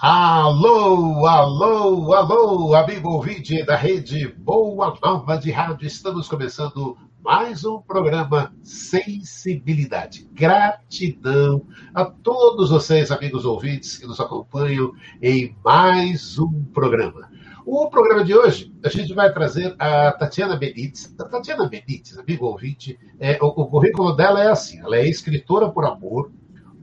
Alô, alô, alô, amigo ouvinte da rede Boa Nova de Rádio. Estamos começando mais um programa Sensibilidade. Gratidão a todos vocês, amigos ouvintes, que nos acompanham em mais um programa. O programa de hoje, a gente vai trazer a Tatiana Benítez. A Tatiana Benítez, amigo ouvinte, é, o, o currículo dela é assim: ela é escritora por amor,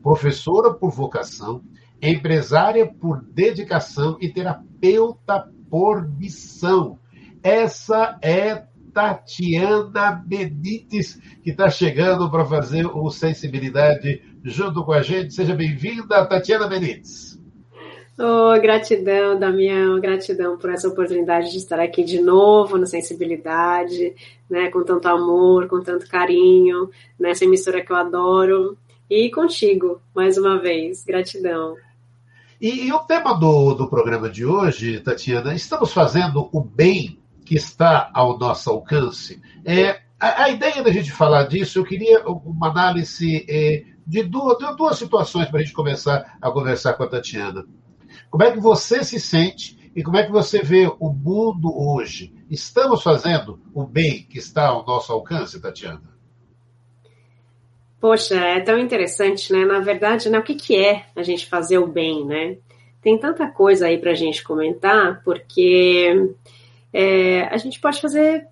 professora por vocação, empresária por dedicação e terapeuta por missão. Essa é Tatiana Benítez, que está chegando para fazer o Sensibilidade junto com a gente. Seja bem-vinda, Tatiana Benítez. Oh, gratidão, Damião, gratidão por essa oportunidade de estar aqui de novo no Sensibilidade, né, com tanto amor, com tanto carinho, nessa emissora que eu adoro. E contigo, mais uma vez, gratidão. E, e, o tema do, do programa de hoje, Tatiana, estamos fazendo o bem que está ao nosso alcance. É, a, a ideia da gente falar disso, eu queria uma análise é, de, duas, de duas situações para a gente começar a conversar com a Tatiana. Como é que você se sente e como é que você vê o mundo hoje? Estamos fazendo o bem que está ao nosso alcance, Tatiana? Poxa, é tão interessante, né? Na verdade, né, o que, que é a gente fazer o bem, né? Tem tanta coisa aí para a gente comentar, porque é, a gente pode fazer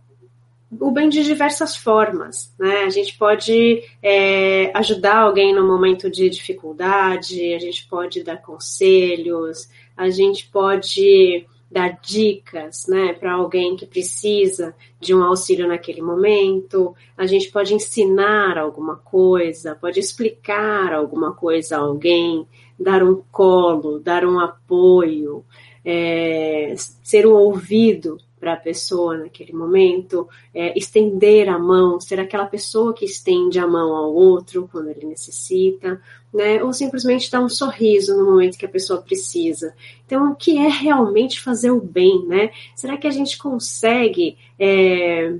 o bem de diversas formas, né? A gente pode é, ajudar alguém no momento de dificuldade, a gente pode dar conselhos, a gente pode dar dicas né, para alguém que precisa de um auxílio naquele momento, a gente pode ensinar alguma coisa, pode explicar alguma coisa a alguém, dar um colo, dar um apoio, é, ser um ouvido para a pessoa naquele momento, é, estender a mão, ser aquela pessoa que estende a mão ao outro quando ele necessita, né? Ou simplesmente dar um sorriso no momento que a pessoa precisa. Então, o que é realmente fazer o bem, né? Será que a gente consegue é,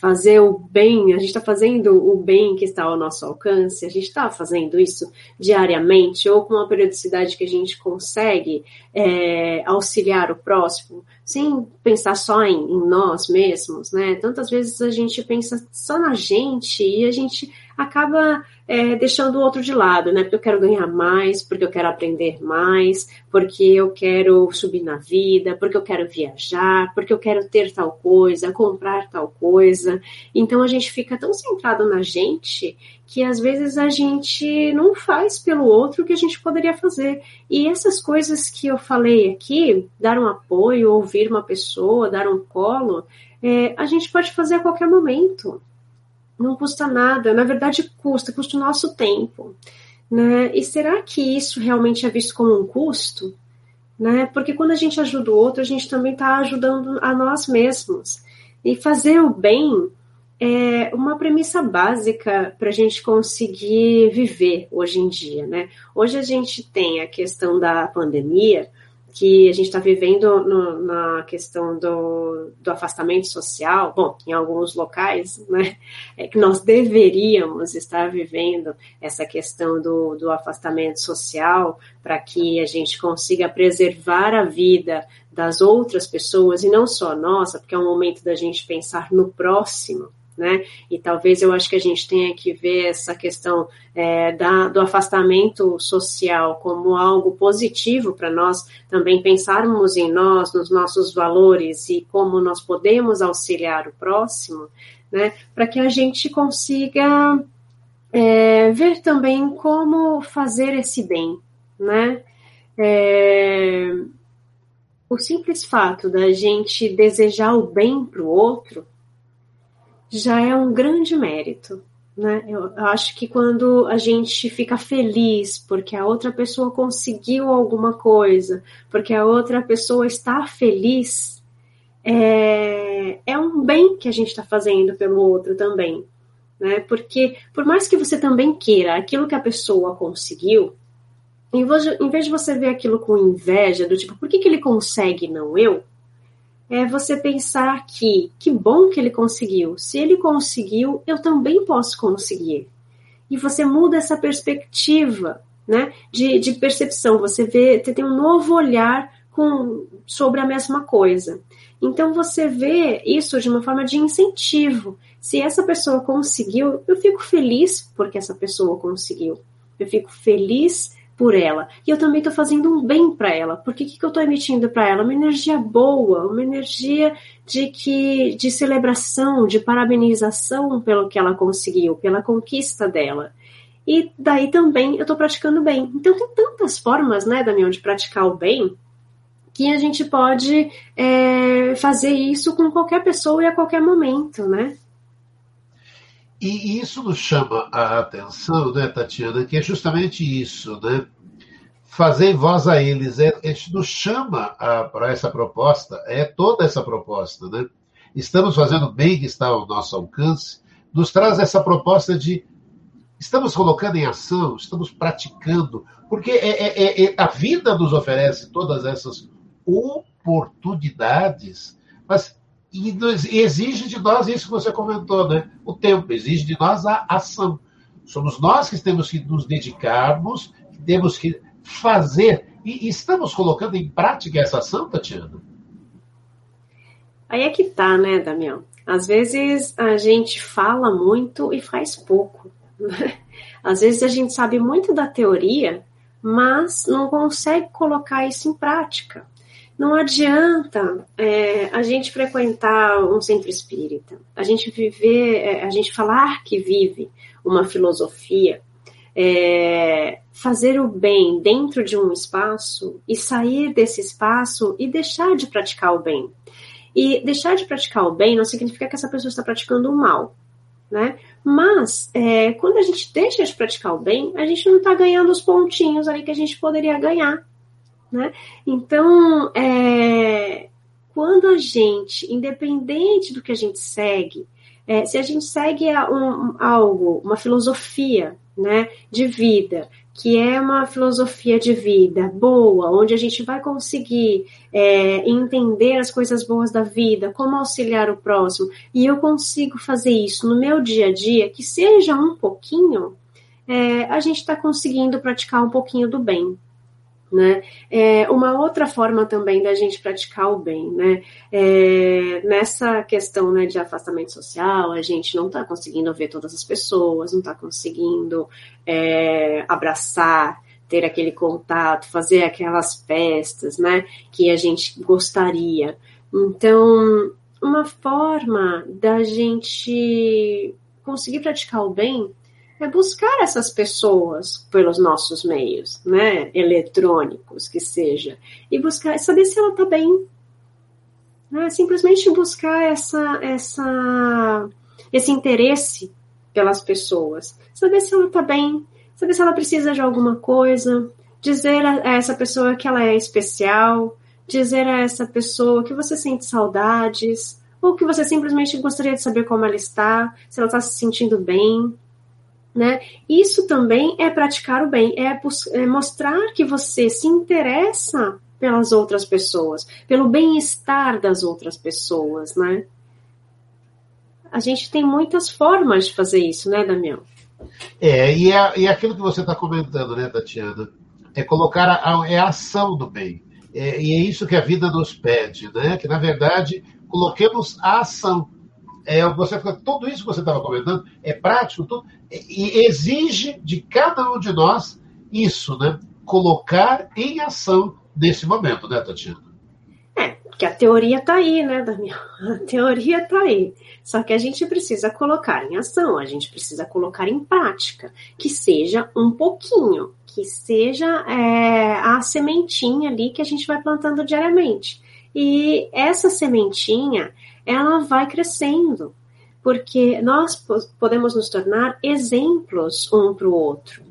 fazer o bem, a gente está fazendo o bem que está ao nosso alcance, a gente está fazendo isso diariamente ou com uma periodicidade que a gente consegue é, auxiliar o próximo, sem pensar só em, em, nós mesmos, né? Tantas vezes a gente pensa só na gente e a gente acaba é, deixando o outro de lado, né? Porque eu quero ganhar mais, porque eu quero aprender mais, porque eu quero subir na vida, porque eu quero viajar, porque eu quero ter tal coisa, comprar tal coisa. Então a gente fica tão centrado na gente que às vezes a gente não faz pelo outro o que a gente poderia fazer. E essas coisas que eu falei aqui, dar um apoio, ouvir uma pessoa, dar um colo, é, a gente pode fazer a qualquer momento não custa nada, na verdade custa, custa o nosso tempo. Né? E será que isso realmente é visto como um custo? Né? Porque quando a gente ajuda o outro, a gente também está ajudando a nós mesmos. E fazer o bem é uma premissa básica para a gente conseguir viver hoje em dia. Né? Hoje a gente tem a questão da pandemia, que a gente está vivendo no, na questão do, do, afastamento social, bom, em alguns locais, né, é que nós deveríamos estar vivendo essa questão do, do afastamento social para que a gente consiga preservar a vida das outras pessoas e não só nossa, porque é um momento da gente pensar no próximo, né? E talvez eu acho que a gente tenha que ver essa questão é, da, do afastamento social como algo positivo para nós também pensarmos em nós, nos nossos valores e como nós podemos auxiliar o próximo, né? Para que a gente consiga é, ver também como fazer esse bem, né? É, o simples fato da gente desejar o bem para o outro já é um grande mérito. Né? Eu acho que quando a gente fica feliz porque a outra pessoa conseguiu alguma coisa, porque a outra pessoa está feliz, é, é um bem que a gente está fazendo pelo outro também. Né? Porque, por mais que você também queira aquilo que a pessoa conseguiu, em vez de você ver aquilo com inveja, do tipo, por que, que ele consegue e não eu? É você pensar que que bom que ele conseguiu. Se ele conseguiu, eu também posso conseguir. E você muda essa perspectiva né? De, de percepção. Você vê, tem um novo olhar com, sobre a mesma coisa. Então você vê isso de uma forma de incentivo. Se essa pessoa conseguiu, eu fico feliz porque essa pessoa conseguiu. Eu fico feliz por ela. E eu também estou fazendo um bem para ela. Por que, que eu estou emitindo para ela? Uma energia boa, uma energia de que de celebração, de parabenização pelo que ela conseguiu, pela conquista dela. E daí também eu estou praticando bem. Então tem tantas formas, né, Damião, de praticar o bem que a gente pode é, fazer isso com qualquer pessoa e a qualquer momento, né? E isso nos chama a atenção, né, Tatiana, que é justamente isso, né? Fazer voz a eles, é, nos chama para essa proposta, é toda essa proposta, né? Estamos fazendo bem que está ao nosso alcance, nos traz essa proposta de estamos colocando em ação, estamos praticando, porque é, é, é, é a vida nos oferece todas essas oportunidades, mas e, exige de nós isso que você comentou, né? O tempo, exige de nós a ação. Somos nós que temos que nos dedicarmos, temos que fazer. E, estamos colocando em prática essa ação, Tatiana? Aí é que tá, né, Damião? Às vezes a gente fala muito e faz pouco. Às vezes a gente sabe muito da teoria, mas não consegue colocar isso em prática. Não adianta é, a gente frequentar um centro espírita, a gente viver, é, a gente falar que vive uma filosofia, é, fazer o bem dentro de um espaço e sair desse espaço e deixar de praticar o bem. E deixar de praticar o bem não significa que essa pessoa está praticando o mal, né? Mas é, quando a gente deixa de praticar o bem, a gente não está ganhando os pontinhos ali que a gente poderia ganhar né? Então, é, quando a gente, independente do que a gente segue, é, se a gente segue um, algo, uma filosofia né, de vida, que é uma filosofia de vida boa, onde a gente vai conseguir é, entender as coisas boas da vida, como auxiliar o próximo, e eu consigo fazer isso no meu dia a dia, que seja um pouquinho, é, a gente está conseguindo praticar um pouquinho do bem. Né? É uma outra forma também da gente praticar o bem, né? É, nessa questão né, de afastamento social, a gente não está conseguindo ver todas as pessoas, não está conseguindo é, abraçar, ter aquele contato, fazer aquelas festas, né? Que a gente gostaria. Então, uma forma da gente conseguir praticar o bem é buscar essas pessoas pelos nossos meios, né, eletrônicos que seja, e buscar, saber se ela está bem, né, simplesmente buscar essa, essa, esse interesse pelas pessoas, saber se ela está bem, saber se ela precisa de alguma coisa, dizer a, essa pessoa que ela é especial, dizer a essa pessoa que você sente saudades, ou que você simplesmente gostaria de saber como ela está, se ela está se sentindo bem, né? Isso também é praticar o bem, é, é mostrar que você se interessa pelas outras pessoas, pelo bem-estar das outras pessoas, né? A gente tem muitas formas de fazer isso, né, Damião? É, e é, e é aquilo que você está comentando, né, Tatiana? É colocar a, é a ação do bem. É, e é isso que a vida nos pede, né? Que, na verdade, coloquemos a ação é, você tudo isso que você estava comentando é prático tudo, e exige de cada um de nós isso, né? Colocar em ação nesse momento, né, Tatiana? É, porque a teoria está aí, né, Daniel? A teoria está aí. Só que a gente precisa colocar em ação, a gente precisa colocar em prática, que seja um pouquinho, que seja é, a sementinha ali que a gente vai plantando diariamente. E essa sementinha, ela vai crescendo, porque nós podemos nos tornar exemplos um para o outro.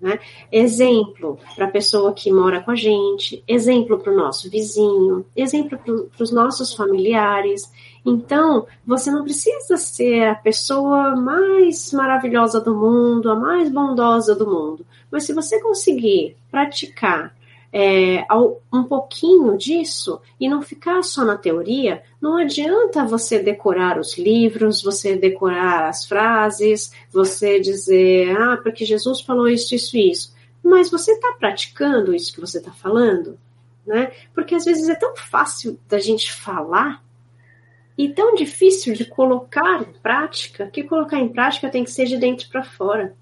Né? Exemplo para a pessoa que mora com a gente, exemplo para o nosso vizinho, exemplo para os nossos familiares. Então, você não precisa ser a pessoa mais maravilhosa do mundo, a mais bondosa do mundo, mas se você conseguir praticar é, um pouquinho disso e não ficar só na teoria, não adianta você decorar os livros, você decorar as frases, você dizer, ah, porque Jesus falou isso, isso, isso. mas você está praticando isso que você está falando? Né? Porque às vezes é tão fácil da gente falar e tão difícil de colocar em prática que colocar em prática tem que ser de dentro para fora.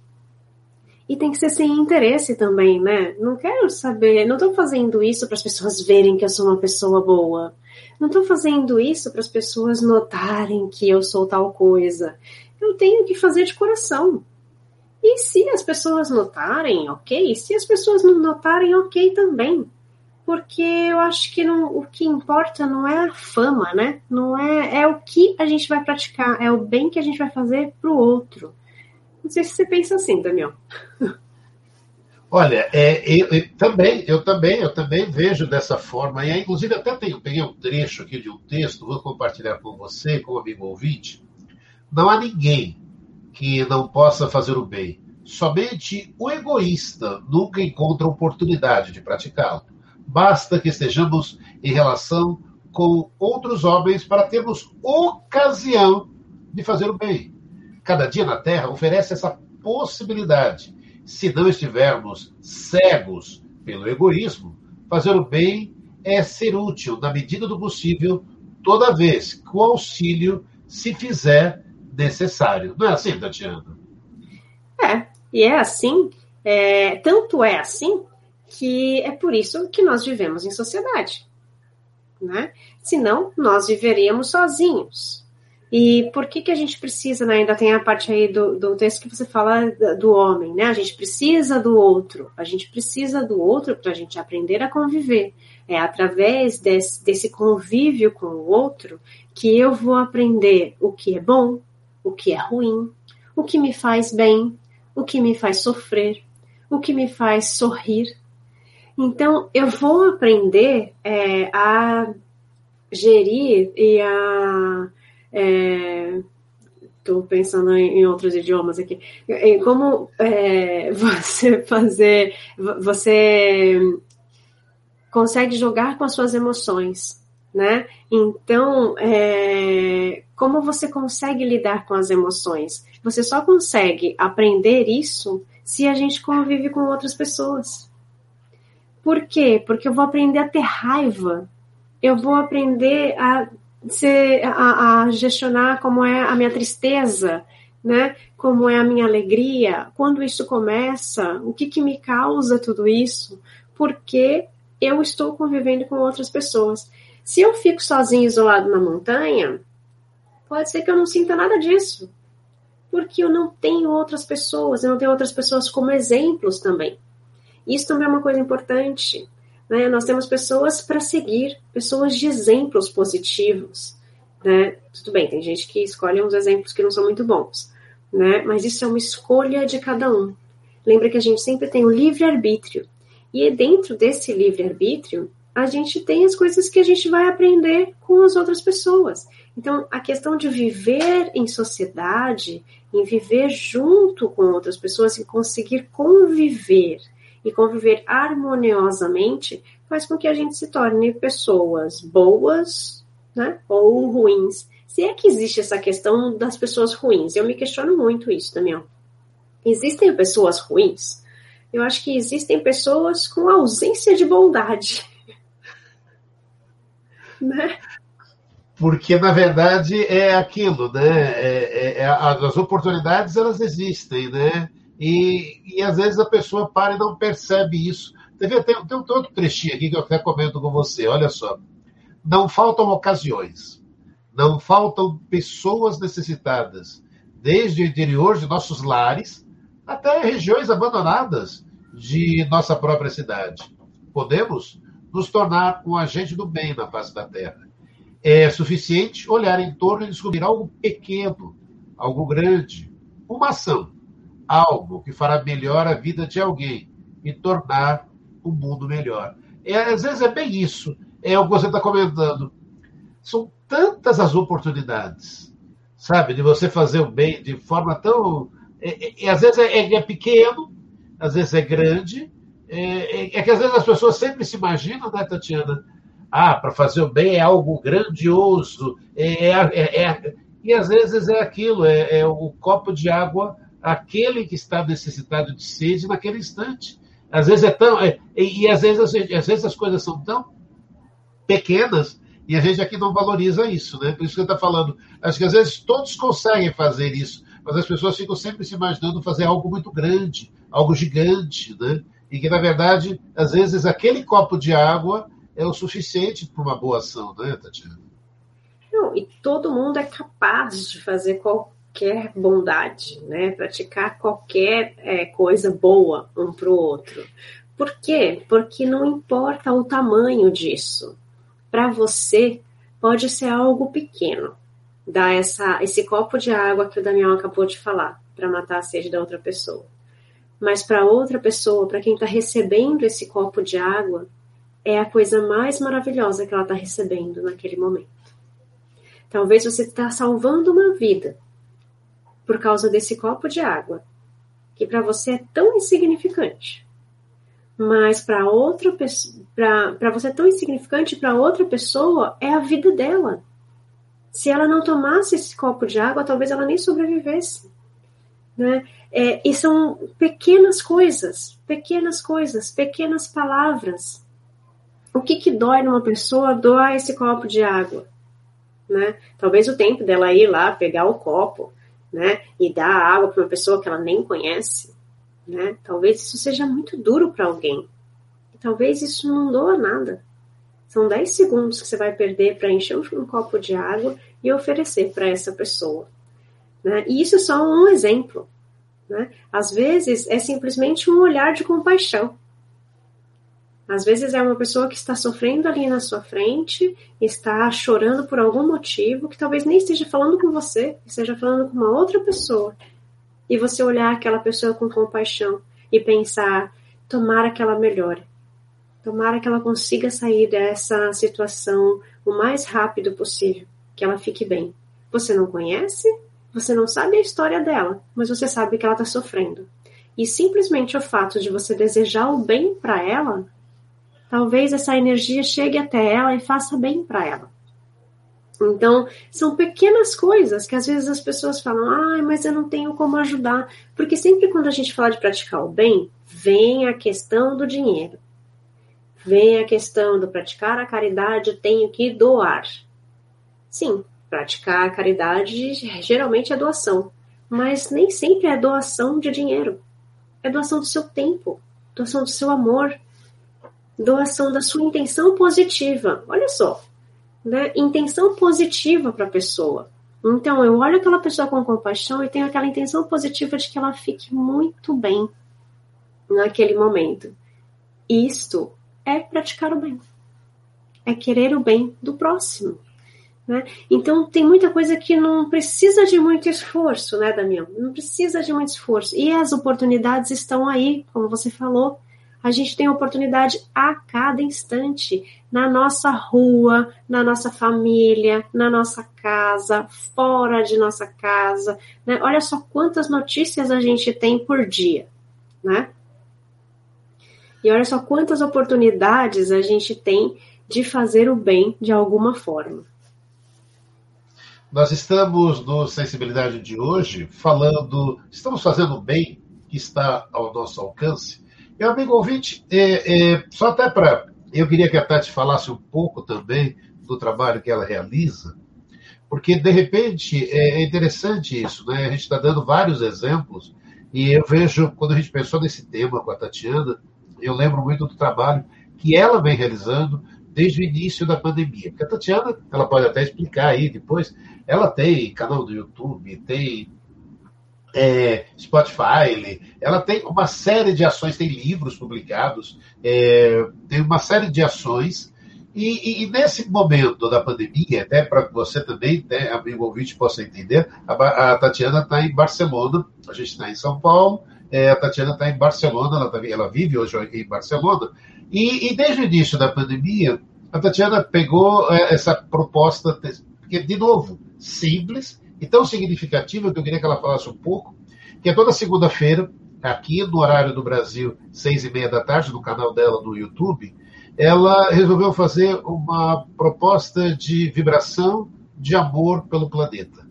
E tem que ser sem interesse também, né? Não quero saber, não estou fazendo isso para as pessoas verem que eu sou uma pessoa boa. Não estou fazendo isso para as pessoas notarem que eu sou tal coisa. Eu tenho que fazer de coração. E se as pessoas notarem, ok. Se as pessoas não notarem, ok também. Porque eu acho que não, o que importa não é a fama, né? Não é, é o que a gente vai praticar, é o bem que a gente vai fazer para o outro. Não sei se você pensa assim, Daniel. Olha, é, eu, eu, também, eu também, eu também vejo dessa forma. E inclusive até tenho, peguei um trecho aqui de um texto, vou compartilhar com você, com o amigo ouvinte. Não há ninguém que não possa fazer o bem. Somente o egoísta nunca encontra oportunidade de praticá-lo. Basta que estejamos em relação com outros homens para termos ocasião de fazer o bem. Cada dia na Terra oferece essa possibilidade se não estivermos cegos pelo egoísmo, fazer o bem é ser útil, na medida do possível, toda vez que o auxílio se fizer necessário. Não é assim, Tatiana? É, e é assim, é, tanto é assim, que é por isso que nós vivemos em sociedade. Né? Senão, nós viveríamos sozinhos. E por que, que a gente precisa, né? ainda tem a parte aí do, do texto que você fala do homem, né? A gente precisa do outro, a gente precisa do outro para a gente aprender a conviver. É através desse, desse convívio com o outro que eu vou aprender o que é bom, o que é ruim, o que me faz bem, o que me faz sofrer, o que me faz sorrir. Então, eu vou aprender é, a gerir e a Estou é, pensando em, outros idiomas aqui. Como é, você fazer. Você consegue jogar com as suas emoções, né? Então, é, como você consegue lidar com as emoções? Você só consegue aprender isso se a gente convive com outras pessoas. Por quê? Porque eu vou aprender a ter raiva. Eu vou aprender a ser, a, a gestionar como é a minha tristeza, né? Como é a minha alegria, quando isso começa, o que, que me causa tudo isso, porque eu estou convivendo com outras pessoas. Se eu fico sozinho, isolado na montanha, pode ser que eu não sinta nada disso, porque eu não tenho outras pessoas, eu não tenho outras pessoas como exemplos também. Isso também é uma coisa importante. Né? Nós temos pessoas para seguir, pessoas de exemplos positivos. Né? Tudo bem, tem gente que escolhe uns exemplos que não são muito bons, né? mas isso é uma escolha de cada um. Lembra que a gente sempre tem o livre-arbítrio. E dentro desse livre-arbítrio, a gente tem as coisas que a gente vai aprender com as outras pessoas. Então, a questão de viver em sociedade, em viver junto com outras pessoas, em conseguir conviver e conviver harmoniosamente faz com que a gente se torne pessoas boas né, ou ruins. Se é que existe essa questão das pessoas ruins, eu me questiono muito isso, Daniel. Existem pessoas ruins? Eu acho que existem pessoas com ausência de bondade. né? Porque, na verdade, é aquilo, né? É, é, é, as oportunidades, elas existem, né? E, e às vezes a pessoa para e não percebe isso. Tem, tem, tem um outro trechinho aqui que eu até comento com você. Olha só. Não faltam ocasiões, não faltam pessoas necessitadas, desde o interior de nossos lares até regiões abandonadas de nossa própria cidade. Podemos nos tornar um agente do bem na face da terra. É suficiente olhar em torno e descobrir algo pequeno, algo grande, uma ação algo que fará melhor a vida de alguém e tornar o mundo melhor. É, às vezes é bem isso. É o que você está comentando. São tantas as oportunidades, sabe, de você fazer o bem de forma tão. É, é, às vezes é, é, é, pequeno, às vezes é grande. É, é, é, que às vezes as pessoas sempre se imaginam, né, Tatiana? Ah, para fazer o bem é algo grandioso. É, e às vezes é aquilo, é, o copo de água aquele que está necessitado de sede naquele instante. Às vezes é tão. É, e, às, vezes, às vezes as coisas são tão pequenas e a gente aqui não valoriza isso, né? Por isso que eu estou falando. Acho que às vezes todos conseguem fazer isso, mas as pessoas ficam sempre se imaginando fazer algo muito grande, algo gigante, né? E que, na verdade, às vezes aquele copo de água é o suficiente para uma boa ação, né, Tatiana? Não, e todo mundo é capaz de fazer qualquer bondade, né? Praticar qualquer é, coisa boa um para o outro. Por quê? Porque não importa o tamanho disso. Para você, pode ser algo pequeno. Dar essa, esse copo de água que o Daniel acabou de falar, para matar a sede da outra pessoa. Mas para outra pessoa, para quem está recebendo esse copo de água, é a coisa mais maravilhosa que ela está recebendo naquele momento. Talvez você está salvando uma vida por causa desse copo de água, que para você é tão insignificante. Mas para outra para você é tão insignificante, para outra pessoa é a vida dela. Se ela não tomasse esse copo de água, talvez ela nem sobrevivesse. Né? É, e são pequenas coisas, pequenas coisas, pequenas palavras. O que, que dói numa pessoa doar esse copo de água? né? Talvez o tempo dela ir lá pegar o copo, né, e dar água para uma pessoa que ela nem conhece, né? Talvez isso seja muito duro para alguém. Talvez isso não doa nada. São 10 segundos que você vai perder para encher um copo de água e oferecer para essa pessoa. Né? E isso é só um exemplo. Né? Às vezes é simplesmente um olhar de compaixão. Às vezes é uma pessoa que está sofrendo ali na sua frente, está chorando por algum motivo, que talvez nem esteja falando com você, esteja falando com uma outra pessoa. E você olhar aquela pessoa com compaixão e pensar: tomara que ela melhore. Tomara que ela consiga sair dessa situação o mais rápido possível, que ela fique bem. Você não conhece, você não sabe a história dela, mas você sabe que ela está sofrendo. E simplesmente o fato de você desejar o bem para ela talvez essa energia chegue até ela e faça bem para ela. Então, são pequenas coisas que às vezes as pessoas falam, ah, mas eu não tenho como ajudar. Porque sempre quando a gente fala de praticar o bem, vem a questão do dinheiro. Vem a questão do praticar a caridade, tenho que doar. Sim, praticar a caridade geralmente é doação. Mas nem sempre é doação de dinheiro. É doação do seu tempo, doação do seu amor, doação da sua intenção positiva. Olha só, né? Intenção positiva para a pessoa. Então, eu olho aquela pessoa com compaixão e tenho aquela intenção positiva de que ela fique muito bem naquele momento. Isto é praticar o bem. É querer o bem do próximo. Né? Então, tem muita coisa que não precisa de muito esforço, né, Damião? Não precisa de muito esforço. E as oportunidades estão aí, como você falou, a gente tem oportunidade a cada instante, na nossa rua, na nossa família, na nossa casa, fora de nossa casa. Né? Olha só quantas notícias a gente tem por dia, né? E olha só quantas oportunidades a gente tem de fazer o bem de alguma forma. Nós estamos no Sensibilidade de hoje falando, estamos fazendo o bem que está ao nosso alcance meu amigo ouvinte, é, é, só até para. Eu queria que a Tati falasse um pouco também do trabalho que ela realiza, porque, de repente, é, é interessante isso, né? A gente está dando vários exemplos, e eu vejo, quando a gente pensou nesse tema com a Tatiana, eu lembro muito do trabalho que ela vem realizando desde o início da pandemia. Porque a Tatiana, ela pode até explicar aí depois, ela tem canal do YouTube, tem é, Spotify, ela tem uma série de ações, tem livros publicados, é, tem uma série de ações, e, e, e, nesse momento da pandemia, até para você também, né, amigo ouvinte, possa entender, a, a Tatiana está em Barcelona, a gente está em São Paulo, é, a Tatiana está em Barcelona, ela, tá, ela, vive hoje em Barcelona, e, e, desde o início da pandemia, a Tatiana pegou é, essa proposta, que, de novo, simples, e tão significativa que eu queria que ela falasse um pouco, que é toda segunda-feira, aqui no horário do Brasil, seis e meia da tarde, no canal dela no YouTube, ela resolveu fazer uma proposta de vibração de amor pelo planeta.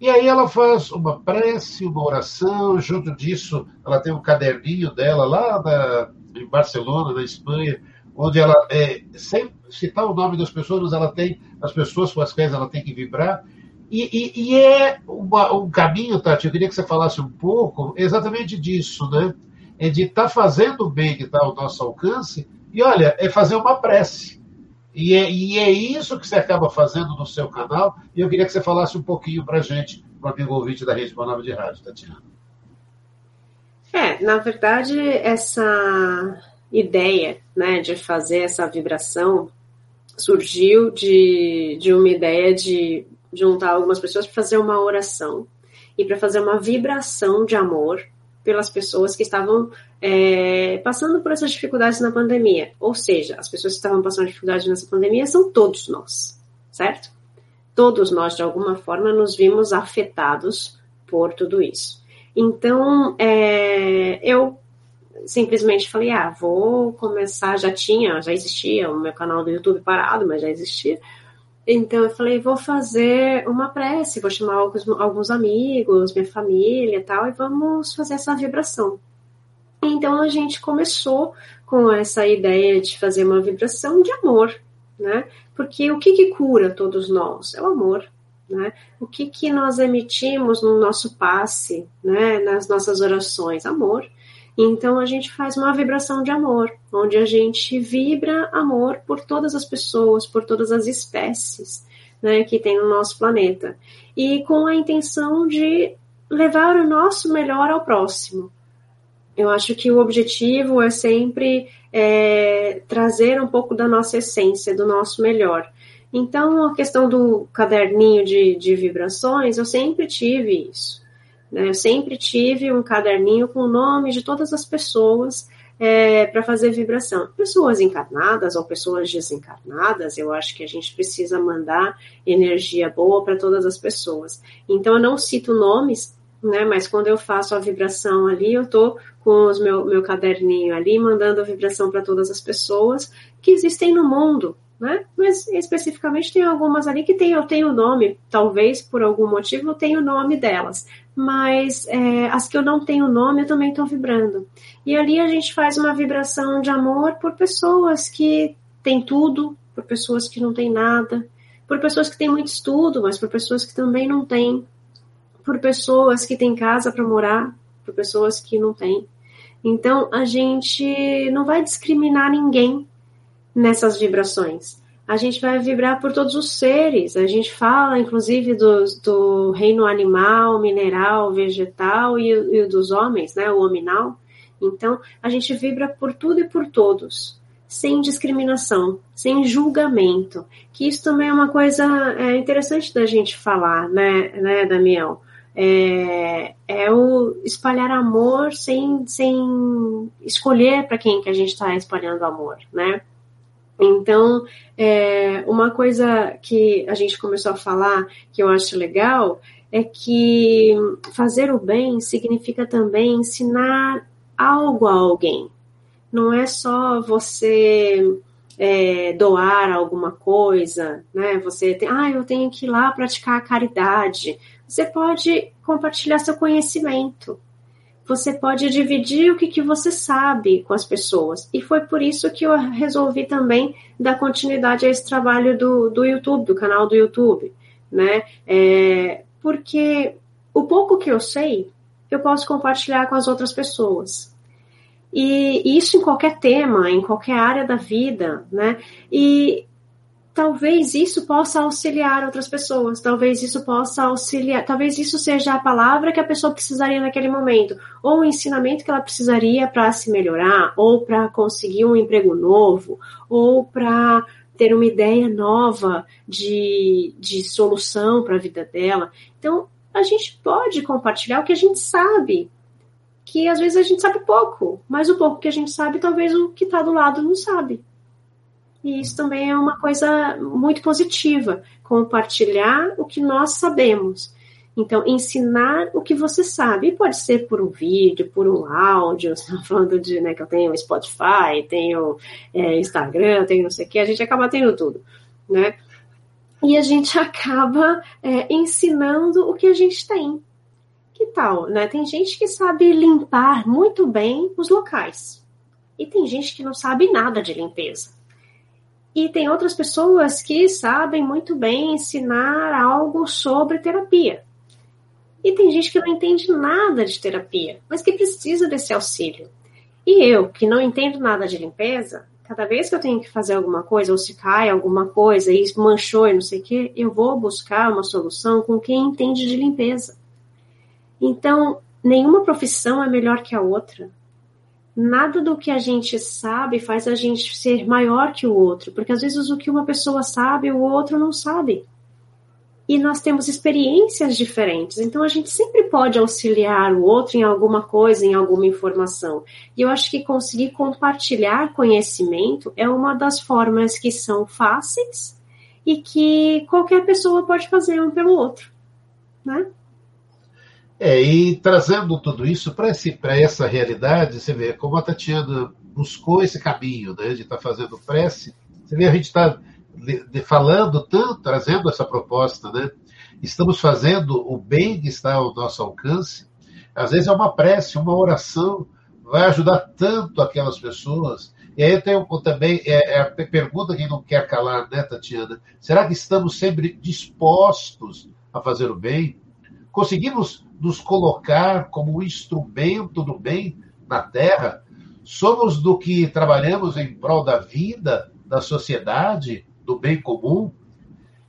E aí ela faz uma prece, uma oração, junto disso ela tem um caderninho dela lá da, em Barcelona, na Espanha, onde ela, é, sem citar o nome das pessoas, mas ela tem as pessoas com as quais ela tem que vibrar. E, e, e é uma, um caminho, Tati, eu queria que você falasse um pouco exatamente disso, né? É de estar tá fazendo o bem que está ao nosso alcance, e olha, é fazer uma prece. E é, e é, isso que você acaba fazendo no seu canal, e eu queria que você falasse um pouquinho para gente, para o amigo ouvinte da Rede Bonava de Rádio, Tatiana. É, na verdade, essa ideia né, de fazer essa vibração surgiu de, de uma ideia de juntar algumas pessoas para fazer uma oração e para fazer uma vibração de amor pelas pessoas que estavam é, passando por essas dificuldades na pandemia. Ou seja, as pessoas que estavam passando dificuldades nessa pandemia são todos nós, certo? Todos nós, de alguma forma, nos vimos afetados por tudo isso. Então, é, eu simplesmente falei, ah, vou começar, já tinha, já existia o meu canal do YouTube parado, mas já existia. Então eu falei, vou fazer uma prece, vou chamar alguns, alguns amigos, minha família e tal, e vamos fazer essa vibração. Então a gente começou com essa ideia de fazer uma vibração de amor, né? Porque o que, que cura todos nós? É o amor, né? O que, que nós emitimos no nosso passe, né? nas nossas orações? Amor. Então a gente faz uma vibração de amor, onde a gente vibra amor por todas as pessoas, por todas as espécies né, que tem no nosso planeta. E com a intenção de levar o nosso melhor ao próximo. Eu acho que o objetivo é sempre é, trazer um pouco da nossa essência, do nosso melhor. Então, a questão do caderninho de, de vibrações, eu sempre tive isso. Né? Eu sempre tive um caderninho com o nome de todas as pessoas é, para fazer vibração. Pessoas encarnadas ou pessoas desencarnadas, eu acho que a gente precisa mandar energia boa para todas as pessoas. Então, eu não cito nomes, né? Mas quando eu faço a vibração ali, eu tô com o meu, meu caderninho ali, mandando a vibração para todas as pessoas que existem no mundo, né? Mas especificamente tem algumas ali que tem, eu tenho o nome, talvez por algum motivo eu tenho o nome delas, mas é, as que eu não tenho nome eu também estou vibrando. E ali a gente faz uma vibração de amor por pessoas que têm tudo, por pessoas que não têm nada, por pessoas que têm muito estudo, mas por pessoas que também não têm, por pessoas que têm casa para morar, por pessoas que não têm. Então a gente não vai discriminar ninguém nessas vibrações. A gente vai vibrar por todos os seres. A gente fala, inclusive, do, do reino animal, mineral, vegetal e, e dos homens, né? O hominal. Então, a gente vibra por tudo e por todos, sem discriminação, sem julgamento. Que isso também é uma coisa é, interessante da gente falar, né, né Damião? É, é, o espalhar amor sem, sem escolher para quem que a gente está espalhando amor, né? Então, é, uma coisa que a gente começou a falar que eu acho legal é que fazer o bem significa também ensinar algo a alguém. Não é só você é, doar alguma coisa, né? Você tem, ah, eu tenho que ir lá praticar a caridade. Você pode compartilhar seu conhecimento você pode dividir o que, que você sabe com as pessoas. E foi por isso que eu resolvi também dar continuidade a esse trabalho do, do YouTube, do canal do YouTube, né? É, porque o pouco que eu sei, eu posso compartilhar com as outras pessoas. E isso em qualquer tema, em qualquer área da vida, né? E talvez isso possa auxiliar outras pessoas, talvez isso possa auxiliar, talvez isso seja a palavra que a pessoa precisaria naquele momento, ou o ensinamento que ela precisaria para se melhorar, ou para conseguir um emprego novo, ou para ter uma ideia nova de, de solução para a vida dela. Então, a gente pode compartilhar o que a gente sabe, que às vezes a gente sabe pouco, mas o pouco que a gente sabe, talvez o que está do lado não sabe. E isso também é uma coisa muito positiva, compartilhar o que nós sabemos. Então, ensinar o que você sabe. E pode ser por um vídeo, por um áudio, falando de né, que eu tenho Spotify, tenho é, Instagram, tenho não sei o que, a gente acaba tendo tudo, né? e a gente acaba é, ensinando o que a gente tem. Que tal, né? Tem gente que sabe limpar muito bem os locais. E tem gente que não sabe nada de limpeza. E tem outras pessoas que sabem muito bem ensinar algo sobre terapia. E tem gente que não entende nada de terapia, mas que precisa desse auxílio. E eu, que não entendo nada de limpeza, cada vez que eu tenho que fazer alguma coisa, ou se cai alguma coisa e manchou e não sei o quê, eu vou buscar uma solução com quem entende de limpeza. Então, nenhuma profissão é melhor que a outra. Nada do que a gente sabe faz a gente ser maior que o outro, porque às vezes o que uma pessoa sabe, o outro não sabe e nós temos experiências diferentes. Então a gente sempre pode auxiliar o outro em alguma coisa, em alguma informação. E eu acho que conseguir compartilhar conhecimento é uma das formas que são fáceis e que qualquer pessoa pode fazer um pelo outro, né? É, e trazendo tudo isso para essa realidade, você vê como a Tatiana buscou esse caminho né, de estar tá fazendo prece. Você vê, a gente está falando tanto, trazendo essa proposta, né? Estamos fazendo o bem que está ao nosso alcance. Às vezes é uma prece, uma oração, vai ajudar tanto aquelas pessoas. E aí tenho também é, é a pergunta que não quer calar, né, Tatiana? Será que estamos sempre dispostos a fazer o bem? Conseguimos nos colocar como um instrumento do bem na Terra? Somos do que trabalhamos em prol da vida, da sociedade? do bem comum.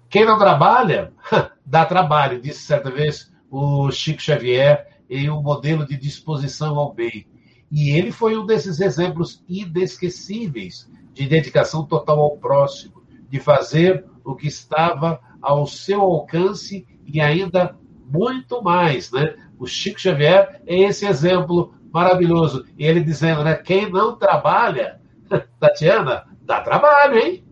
Quem não trabalha, dá trabalho, disse certa vez o Chico Xavier em um modelo de disposição ao bem. E ele foi um desses exemplos inesquecíveis de dedicação total ao próximo, de fazer o que estava ao seu alcance e ainda muito mais, né? O Chico Xavier é esse exemplo maravilhoso. E ele dizendo, né? Quem não trabalha, Tatiana, dá trabalho, hein?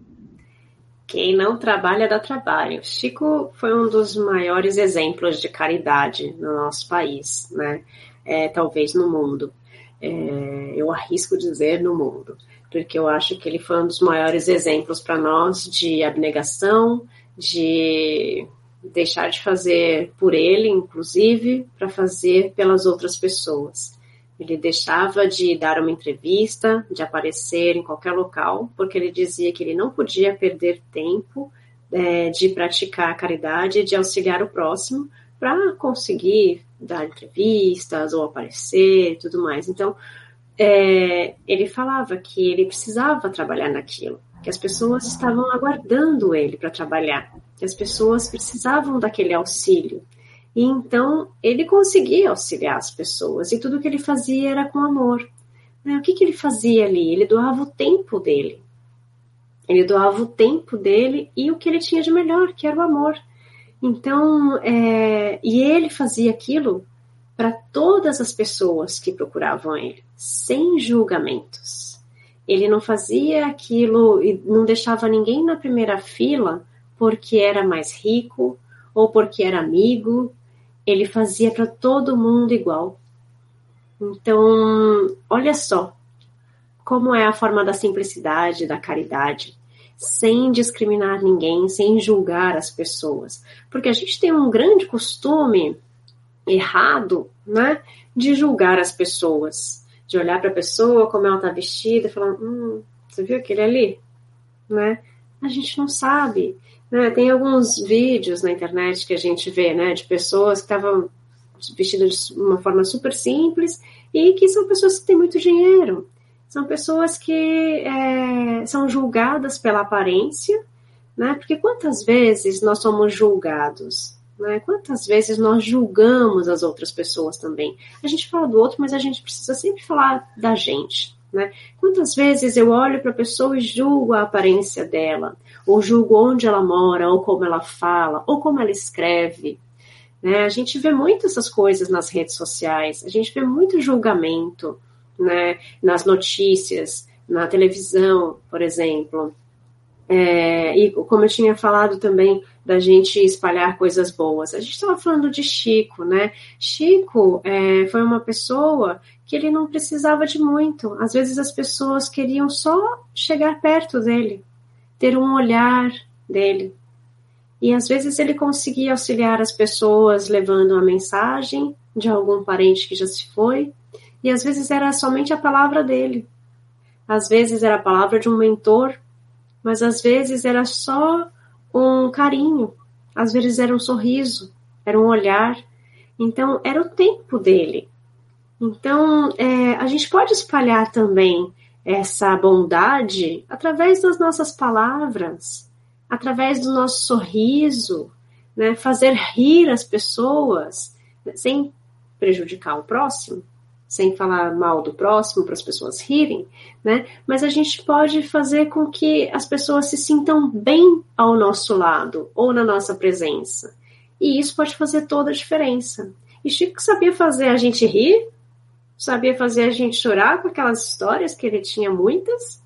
Quem não trabalha dá trabalho. Chico foi um dos maiores exemplos de caridade no nosso país, né? É, talvez no mundo. É, eu arrisco dizer no mundo, porque eu acho que ele foi um dos maiores exemplos para nós de abnegação, de deixar de fazer por ele, inclusive, para fazer pelas outras pessoas. Ele deixava de dar uma entrevista, de aparecer em qualquer local, porque ele dizia que ele não podia perder tempo é, de praticar a caridade, de auxiliar o próximo, para conseguir dar entrevistas ou aparecer e tudo mais. Então, é, ele falava que ele precisava trabalhar naquilo, que as pessoas estavam aguardando ele para trabalhar, que as pessoas precisavam daquele auxílio. E então ele conseguia auxiliar as pessoas e tudo que ele fazia era com amor. Né? O que, que ele fazia ali? Ele doava o tempo dele. Ele doava o tempo dele e o que ele tinha de melhor, que era o amor. Então, é, e ele fazia aquilo para todas as pessoas que procuravam ele, sem julgamentos. Ele não fazia aquilo e não deixava ninguém na primeira fila porque era mais rico ou porque era amigo ele fazia para todo mundo igual. Então, olha só como é a forma da simplicidade, da caridade, sem discriminar ninguém, sem julgar as pessoas. Porque a gente tem um grande costume errado, né, de julgar as pessoas, de olhar para a pessoa como ela está vestida falar, hum, você viu aquele ali, né? A gente não sabe. Né? Tem alguns vídeos na internet que a gente vê, né, de pessoas que estavam vestidas de uma forma super simples e que são pessoas que têm muito dinheiro. São pessoas que é, são julgadas pela aparência, né? Porque quantas vezes nós somos julgados? Né? Quantas vezes nós julgamos as outras pessoas também? A gente fala do outro, mas a gente precisa sempre falar da gente. Né? Quantas vezes eu olho para a pessoa e julgo a aparência dela, ou julgo onde ela mora, ou como ela fala, ou como ela escreve. Né? A gente vê muito essas coisas nas redes sociais, a gente vê muito julgamento né? nas notícias, na televisão, por exemplo. É, e como eu tinha falado também da gente espalhar coisas boas, a gente estava falando de Chico, né? Chico é, foi uma pessoa que ele não precisava de muito. Às vezes as pessoas queriam só chegar perto dele, ter um olhar dele. E às vezes ele conseguia auxiliar as pessoas levando a mensagem de algum parente que já se foi, e às vezes era somente a palavra dele. Às vezes era a palavra de um mentor, mas às vezes era só um carinho, às vezes era um sorriso, era um olhar. Então era o tempo dele. Então é, a gente pode espalhar também essa bondade através das nossas palavras, através do nosso sorriso, né? fazer rir as pessoas sem prejudicar o próximo, sem falar mal do próximo para as pessoas rirem, né? Mas a gente pode fazer com que as pessoas se sintam bem ao nosso lado ou na nossa presença. E isso pode fazer toda a diferença. E Chico sabia fazer a gente rir, sabia fazer a gente chorar com aquelas histórias, que ele tinha muitas,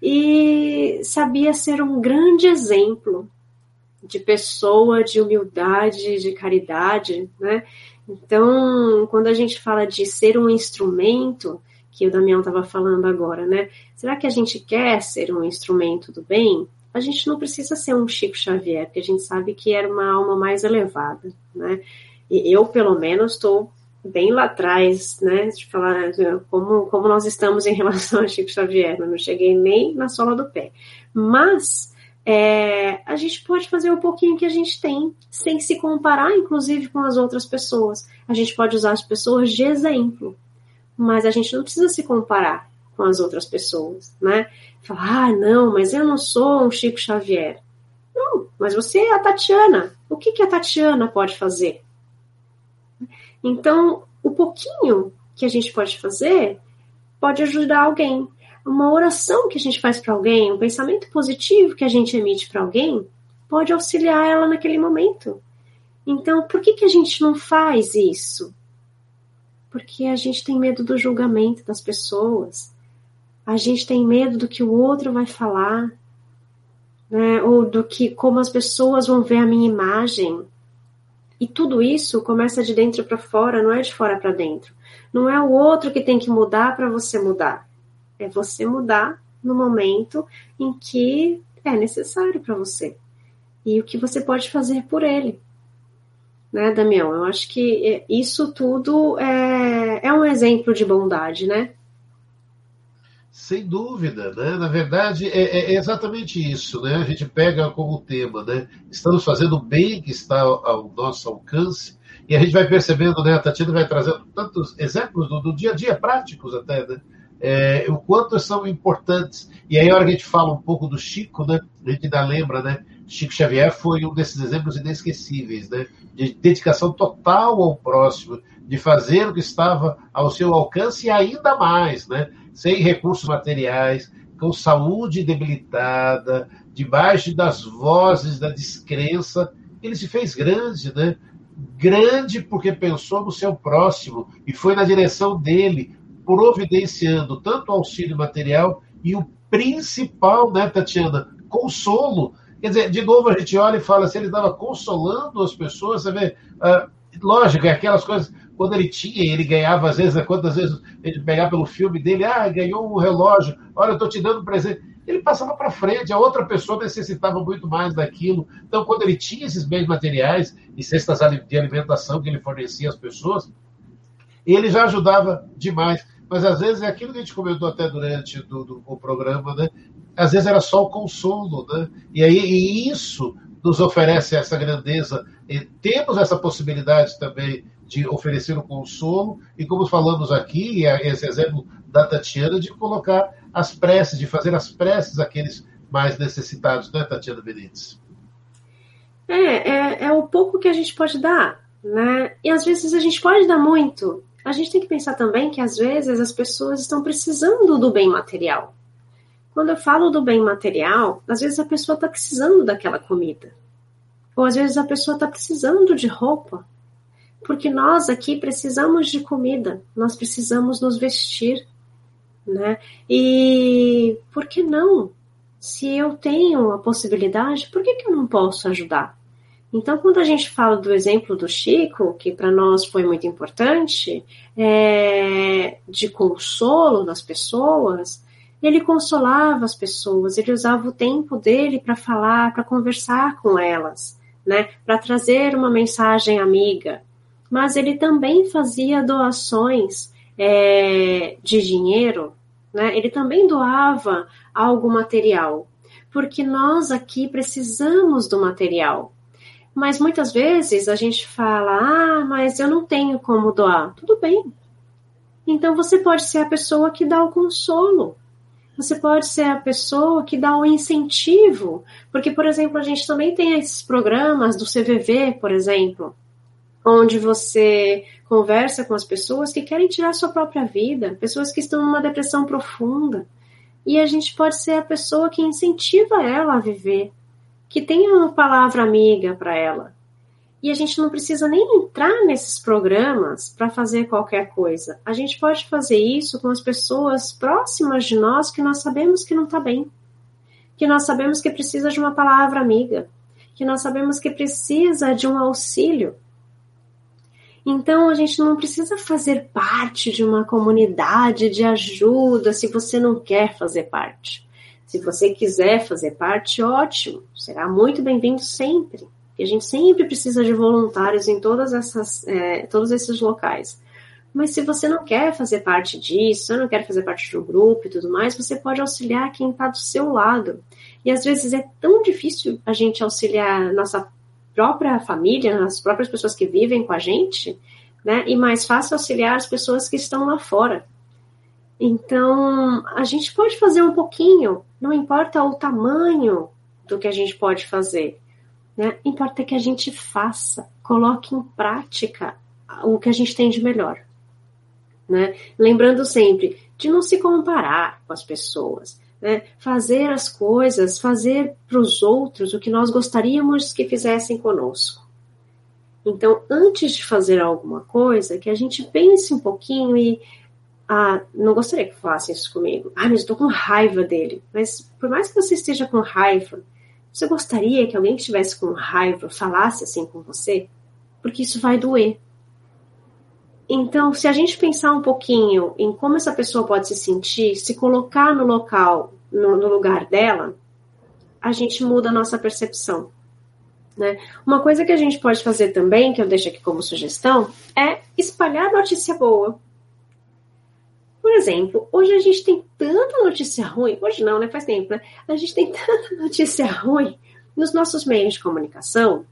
e sabia ser um grande exemplo de pessoa, de humildade, de caridade, né? Então, quando a gente fala de ser um instrumento, que o Damião estava falando agora, né? Será que a gente quer ser um instrumento do bem? A gente não precisa ser um Chico Xavier, porque a gente sabe que era uma alma mais elevada, né? E eu, pelo menos, estou bem lá atrás, né? De falar como, como nós estamos em relação a Chico Xavier, eu não cheguei nem na sola do pé. Mas é, a gente pode fazer o pouquinho que a gente tem, sem se comparar, inclusive, com as outras pessoas. A gente pode usar as pessoas de exemplo, mas a gente não precisa se comparar com as outras pessoas, né? Falar, ah, não, mas eu não sou um Chico Xavier. Não, mas você é a Tatiana. O que, que a Tatiana pode fazer? Então, o pouquinho que a gente pode fazer pode ajudar alguém uma oração que a gente faz para alguém, um pensamento positivo que a gente emite para alguém, pode auxiliar ela naquele momento. Então, por que, que a gente não faz isso? Porque a gente tem medo do julgamento das pessoas, a gente tem medo do que o outro vai falar, né? ou do que como as pessoas vão ver a minha imagem. E tudo isso começa de dentro para fora, não é de fora para dentro. Não é o outro que tem que mudar para você mudar. É você mudar no momento em que é necessário para você. E o que você pode fazer por ele. Né, Damião? Eu acho que é, isso tudo é, é um exemplo de bondade, né? Sem dúvida, né? Na verdade, é, é, exatamente isso, né? A gente pega como tema, né? Estamos fazendo o bem que está ao nosso alcance e a gente vai percebendo, né? A Tatiana vai trazendo tantos exemplos do, do dia a dia, práticos até, né? É, o quanto são importantes. E aí, a hora que a gente fala um pouco do Chico, né, a gente ainda lembra, né? Chico Xavier foi um desses exemplos inesquecíveis, né? De dedicação total ao próximo, de fazer o que estava ao seu alcance e ainda mais, né? Sem recursos materiais, com saúde debilitada, debaixo das vozes da descrença, ele se fez grande, né? Grande porque pensou no seu próximo e foi na direção dele, providenciando tanto auxílio material e o principal, né, Tatiana, consolo. Quer dizer, de novo a gente olha e fala se ele estava consolando as pessoas, você vê, uh, lógico, é aquelas coisas, quando ele tinha, ele ganhava, às vezes, quantas vezes ele pegava pelo filme dele, ah, ganhou um relógio, olha, eu estou te dando um presente. Ele passava para frente, a outra pessoa necessitava muito mais daquilo. Então, quando ele tinha esses bens materiais e cestas de alimentação que ele fornecia às pessoas, ele já ajudava demais mas às vezes é aquilo que a gente comentou até durante do, do, o programa, né? Às vezes era só o consolo, né? E aí e isso nos oferece essa grandeza. E temos essa possibilidade também de oferecer o consolo, e como falamos aqui, esse exemplo da Tatiana, de colocar as preces, de fazer as preces àqueles mais necessitados, né, Tatiana Benítez? É, é, é o pouco que a gente pode dar, né? E às vezes a gente pode dar muito, a gente tem que pensar também que às vezes as pessoas estão precisando do bem material. Quando eu falo do bem material, às vezes a pessoa está precisando daquela comida. Ou às vezes a pessoa está precisando de roupa. Porque nós aqui precisamos de comida, nós precisamos nos vestir. Né? E por que não? Se eu tenho a possibilidade, por que, que eu não posso ajudar? Então, quando a gente fala do exemplo do Chico, que para nós foi muito importante, é, de consolo das pessoas, ele consolava as pessoas, ele usava o tempo dele para falar, para conversar com elas, né, para trazer uma mensagem amiga, mas ele também fazia doações é, de dinheiro, né? Ele também doava algo material, porque nós aqui precisamos do material. Mas muitas vezes a gente fala, ah, mas eu não tenho como doar. Tudo bem. Então você pode ser a pessoa que dá o consolo. Você pode ser a pessoa que dá o incentivo. Porque, por exemplo, a gente também tem esses programas do CVV, por exemplo, onde você conversa com as pessoas que querem tirar sua própria vida, pessoas que estão numa depressão profunda. E a gente pode ser a pessoa que incentiva ela a viver, que tenha uma palavra amiga para ela. E a gente não precisa nem entrar nesses programas para fazer qualquer coisa. A gente pode fazer isso com as pessoas próximas de nós que nós sabemos que não está bem, que nós sabemos que precisa de uma palavra amiga, que nós sabemos que precisa de um auxílio. Então a gente não precisa fazer parte de uma comunidade de ajuda se você não quer fazer parte. Se você quiser fazer parte, ótimo, será muito bem-vindo sempre. Porque a gente sempre precisa de voluntários em todas essas, é, todos esses locais. Mas se você não quer fazer parte disso, não quer fazer parte do grupo e tudo mais, você pode auxiliar quem está do seu lado. E às vezes é tão difícil a gente auxiliar nossa própria família, as próprias pessoas que vivem com a gente, né? E mais fácil auxiliar as pessoas que estão lá fora. Então, a gente pode fazer um pouquinho, não importa o tamanho do que a gente pode fazer, né? Importa que a gente faça, coloque em prática o que a gente tem de melhor, né? Lembrando sempre de não se comparar com as pessoas, né? fazer as coisas, fazer para os outros o que nós gostaríamos que fizessem conosco. Então, antes de fazer alguma coisa, que a gente pense um pouquinho e ah, não gostaria que falassem isso comigo. Ah, mas estou com raiva dele. Mas por mais que você esteja com raiva, você gostaria que alguém que estivesse com raiva falasse assim com você? Porque isso vai doer. Então, se a gente pensar um pouquinho em como essa pessoa pode se sentir, se colocar no local, no, no lugar dela, a gente muda a nossa percepção. Né? Uma coisa que a gente pode fazer também, que eu deixo aqui como sugestão, é espalhar notícia boa. Por exemplo, hoje a gente tem tanta notícia ruim, hoje não, né? Faz tempo, né? A gente tem tanta notícia ruim nos nossos meios de comunicação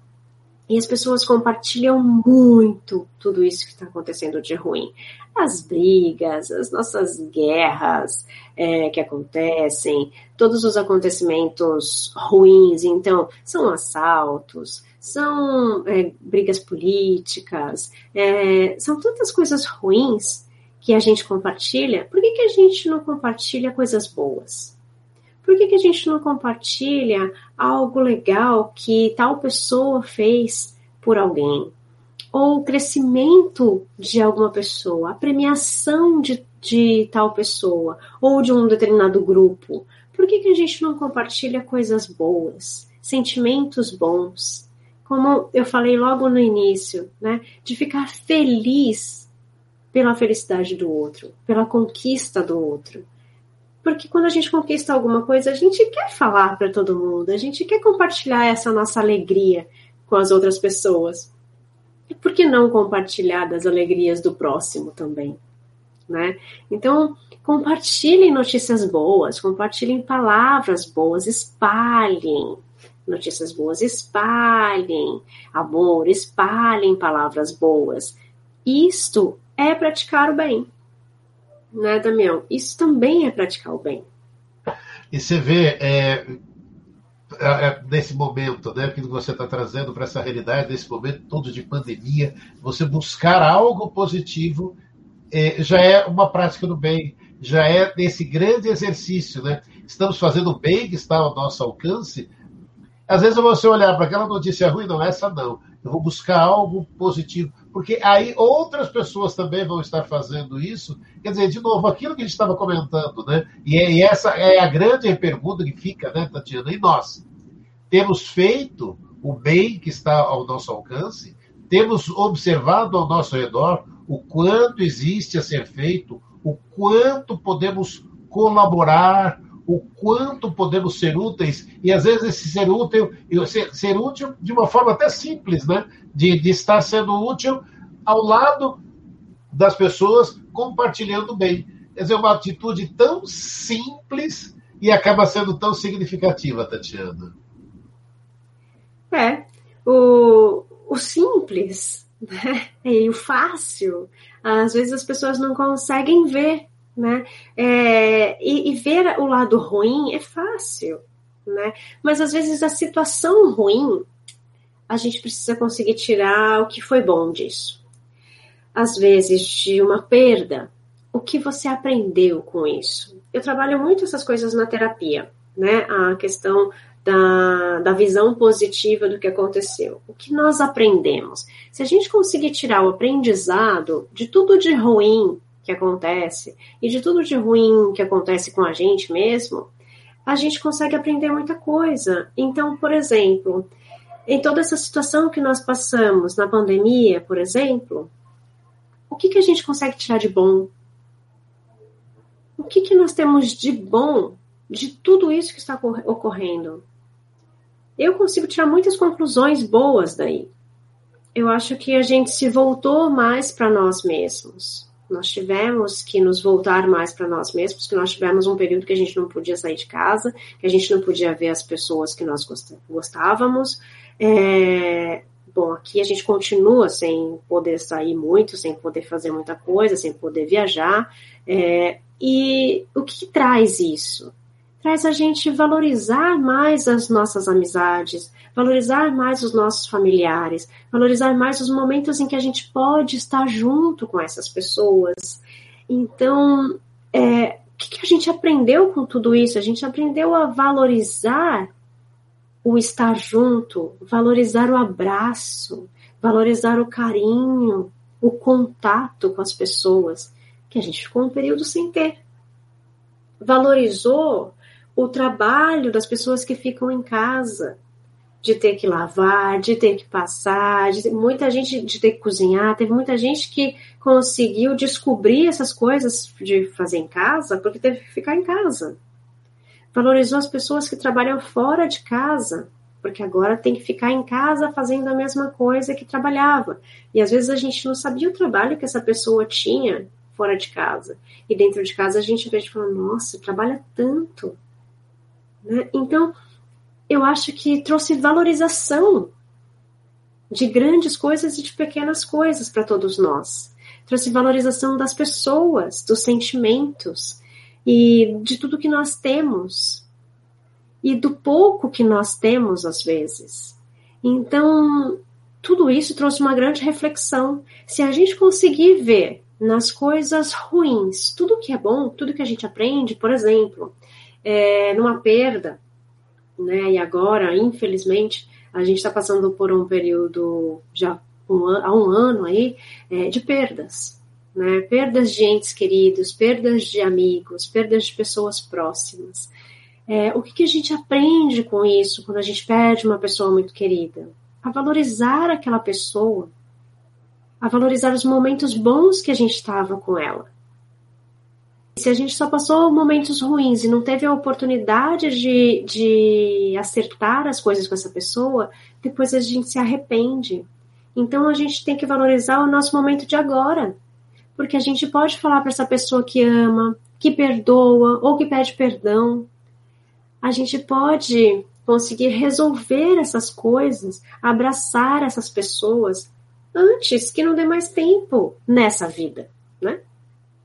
e as pessoas compartilham muito tudo isso que está acontecendo de ruim. As brigas, as nossas guerras é, que acontecem, todos os acontecimentos ruins. Então, são assaltos, são é, brigas políticas, é, são tantas coisas ruins que a gente compartilha. Por que, que a gente não compartilha coisas boas? Por que, que a gente não compartilha algo legal que tal pessoa fez por alguém? Ou o crescimento de alguma pessoa, a premiação de, de tal pessoa, ou de um determinado grupo. Por que, que a gente não compartilha coisas boas, sentimentos bons? Como eu falei logo no início, né? De ficar feliz pela felicidade do outro, pela conquista do outro. Porque quando a gente conquista alguma coisa, a gente quer falar para todo mundo, a gente quer compartilhar essa nossa alegria com as outras pessoas. E por que não compartilhar das alegrias do próximo também? Né? Então, compartilhem notícias boas, compartilhem palavras boas, espalhem notícias boas, espalhem amor, espalhem palavras boas. Isto é praticar o bem né, Damião? Isso também é praticar o bem. E você vê, é, é, é nesse momento, né, que você está trazendo para essa realidade, nesse momento todo de pandemia, você buscar algo positivo é, já é uma prática do bem, já é esse grande exercício, né? Estamos fazendo o bem que está ao nosso alcance. Às vezes você olhar para aquela notícia ruim, não, essa não. Eu vou buscar algo positivo porque aí outras pessoas também vão estar fazendo isso. Quer dizer, de novo, aquilo que a gente estava comentando, né? E, é, e essa é a grande pergunta que fica, né, Tatiana? E nós? Temos feito o bem que está ao nosso alcance? Temos observado ao nosso redor o quanto existe a ser feito, o quanto podemos colaborar, o quanto podemos ser úteis, e às vezes esse ser útil, ser, ser útil de uma forma até simples, né? De, de estar sendo útil ao lado das pessoas, compartilhando bem. Quer dizer, uma atitude tão simples e acaba sendo tão significativa, Tatiana. É, o, o simples né? e o fácil, às vezes as pessoas não conseguem ver, né? É, e, e, ver o lado ruim é fácil, né? Mas às vezes a situação ruim, a gente precisa conseguir tirar o que foi bom disso. Às vezes de uma perda, o que você aprendeu com isso? Eu trabalho muito essas coisas na terapia, né? A questão da, da visão positiva do que aconteceu. O que nós aprendemos? Se a gente conseguir tirar o aprendizado de tudo de ruim que acontece e de tudo de ruim que acontece com a gente mesmo, a gente consegue aprender muita coisa. Então, por exemplo, em toda essa situação que nós passamos na pandemia, por exemplo, o que, que a gente consegue tirar de bom? O que, que nós temos de bom de tudo isso que está ocorrendo? Eu consigo tirar muitas conclusões boas daí. Eu acho que a gente se voltou mais para nós mesmos. Nós tivemos que nos voltar mais para nós mesmos, porque nós tivemos um período que a gente não podia sair de casa, que a gente não podia ver as pessoas que nós gostávamos. É, bom, aqui a gente continua sem poder sair muito, sem poder fazer muita coisa, sem poder viajar. É, e o que, que traz isso? Traz a gente valorizar mais as nossas amizades, valorizar mais os nossos familiares, valorizar mais os momentos em que a gente pode estar junto com essas pessoas. Então, é, o que, que a gente aprendeu com tudo isso? A gente aprendeu a valorizar o estar junto, valorizar o abraço, valorizar o carinho, o contato com as pessoas, que a gente ficou um período sem ter. Valorizou o trabalho das pessoas que ficam em casa, de ter que lavar, de ter que passar, de ter, muita gente de ter que cozinhar, teve muita gente que conseguiu descobrir essas coisas de fazer em casa porque teve que ficar em casa valorizou as pessoas que trabalham fora de casa, porque agora tem que ficar em casa fazendo a mesma coisa que trabalhava. E às vezes a gente não sabia o trabalho que essa pessoa tinha fora de casa. E dentro de casa a gente vê e fala, nossa, trabalha tanto. Né? Então, eu acho que trouxe valorização de grandes coisas e de pequenas coisas para todos nós. Trouxe valorização das pessoas, dos sentimentos, e de tudo que nós temos e do pouco que nós temos às vezes. Então, tudo isso trouxe uma grande reflexão. Se a gente conseguir ver nas coisas ruins tudo que é bom, tudo que a gente aprende, por exemplo, é, numa perda, né? E agora, infelizmente, a gente está passando por um período já um, há um ano aí é, de perdas né? Perdas de entes queridos, perdas de amigos, perdas de pessoas próximas. É, o que, que a gente aprende com isso quando a gente perde uma pessoa muito querida? A valorizar aquela pessoa, a valorizar os momentos bons que a gente estava com ela. Se a gente só passou momentos ruins e não teve a oportunidade de, de acertar as coisas com essa pessoa, depois a gente se arrepende. Então a gente tem que valorizar o nosso momento de agora porque a gente pode falar para essa pessoa que ama, que perdoa ou que pede perdão. A gente pode conseguir resolver essas coisas, abraçar essas pessoas antes que não dê mais tempo nessa vida, né?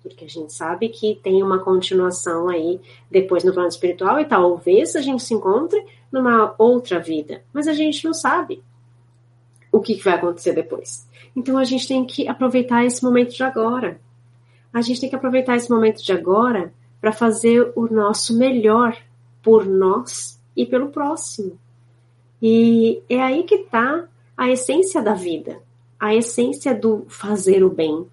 Porque a gente sabe que tem uma continuação aí depois no plano espiritual e talvez a gente se encontre numa outra vida, mas a gente não sabe o que vai acontecer depois. Então a gente tem que aproveitar esse momento de agora. A gente tem que aproveitar esse momento de agora para fazer o nosso melhor por nós e pelo próximo. E é aí que está a essência da vida, a essência do fazer o bem,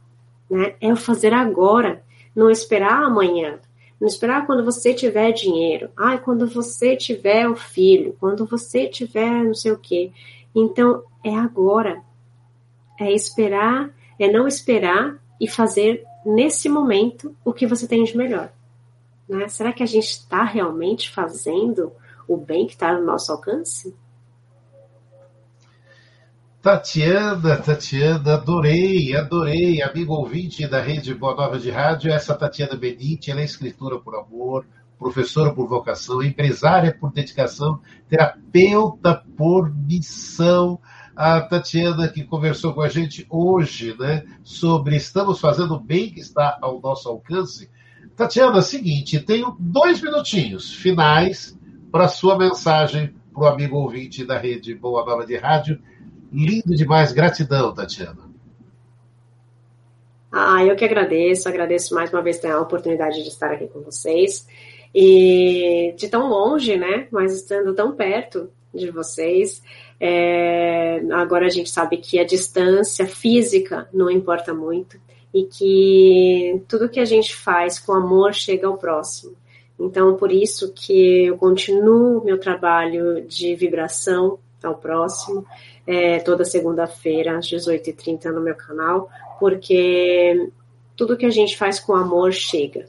né? É o fazer agora, não esperar amanhã, não esperar quando você tiver dinheiro, ai, quando você tiver o filho, quando você tiver não sei o quê. Então, é agora, é esperar, é não esperar e fazer nesse momento o que você tem de melhor. Né? Será que a gente está realmente fazendo o bem que está no nosso alcance? Tatiana, Tatiana, adorei, adorei, amigo ouvinte da Rede Boa Nova de Rádio, essa Tatiana Benite, ela é escritora por amor, professora por vocação, empresária por dedicação, terapeuta por missão. A Tatiana que conversou com a gente hoje, né, sobre estamos fazendo o bem que está ao nosso alcance. Tatiana, é seguinte, tenho dois minutinhos finais para sua mensagem para o amigo ouvinte da Rede Boa Nova de Rádio Lindo demais. Gratidão, Tatiana. Ah, eu que agradeço. Agradeço mais uma vez a oportunidade de estar aqui com vocês. E de tão longe, né? Mas estando tão perto de vocês. É, agora a gente sabe que a distância física não importa muito e que tudo que a gente faz com amor chega ao próximo. Então, por isso que eu continuo meu trabalho de vibração ao próximo é, toda segunda-feira, às 18h30 no meu canal, porque tudo que a gente faz com amor chega.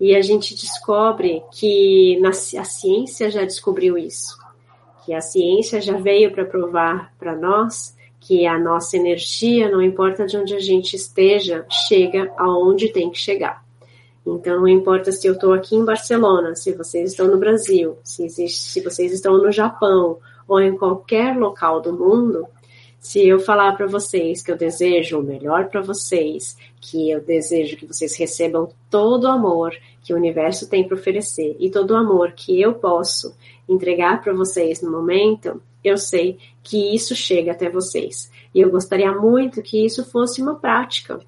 E a gente descobre que na, a ciência já descobriu isso, que a ciência já veio para provar para nós que a nossa energia, não importa de onde a gente esteja, chega aonde tem que chegar. Então, não importa se eu estou aqui em Barcelona, se vocês estão no Brasil, se, existe, se vocês estão no Japão, ou em qualquer local do mundo, se eu falar para vocês que eu desejo o melhor para vocês, que eu desejo que vocês recebam todo o amor que o universo tem para oferecer e todo o amor que eu posso entregar para vocês no momento, eu sei que isso chega até vocês. E eu gostaria muito que isso fosse uma prática,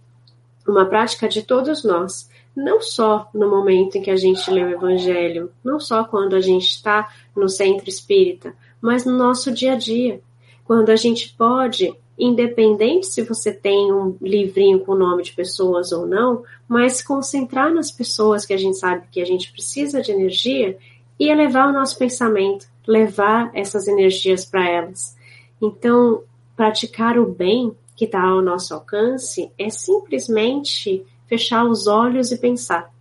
uma prática de todos nós, não só no momento em que a gente lê o Evangelho, não só quando a gente está no centro espírita, mas no nosso dia a dia. Quando a gente pode, independente se você tem um livrinho com o nome de pessoas ou não, mas concentrar nas pessoas que a gente sabe que a gente precisa de energia e elevar o nosso pensamento, levar essas energias para elas. Então, praticar o bem que está ao nosso alcance é simplesmente fechar os olhos e pensar.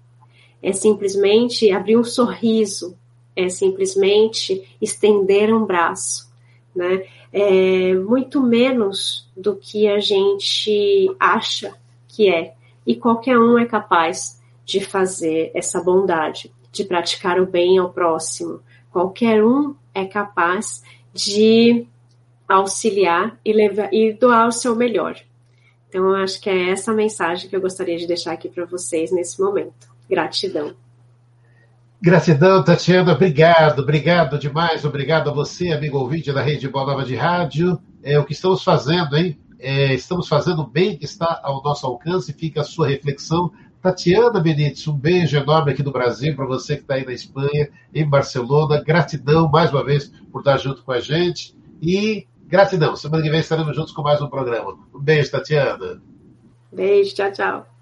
É simplesmente abrir um sorriso é simplesmente estender um braço, né? É muito menos do que a gente acha que é. E qualquer um é capaz de fazer essa bondade, de praticar o bem ao próximo. Qualquer um é capaz de auxiliar e, levar, e doar o seu melhor. Então, eu acho que é essa mensagem que eu gostaria de deixar aqui para vocês nesse momento. Gratidão. Gratidão, Tatiana. Obrigado, obrigado demais. Obrigado a você, amigo ouvinte da Rede Boa Nova de Rádio. É o que estamos fazendo, hein? É, estamos fazendo o bem que está ao nosso alcance. Fica a sua reflexão. Tatiana Benítez, um beijo enorme aqui do Brasil para você que está aí na Espanha, em Barcelona. Gratidão mais uma vez por estar junto com a gente. E gratidão. Semana que vem estaremos juntos com mais um programa. Um beijo, Tatiana. Beijo, tchau, tchau.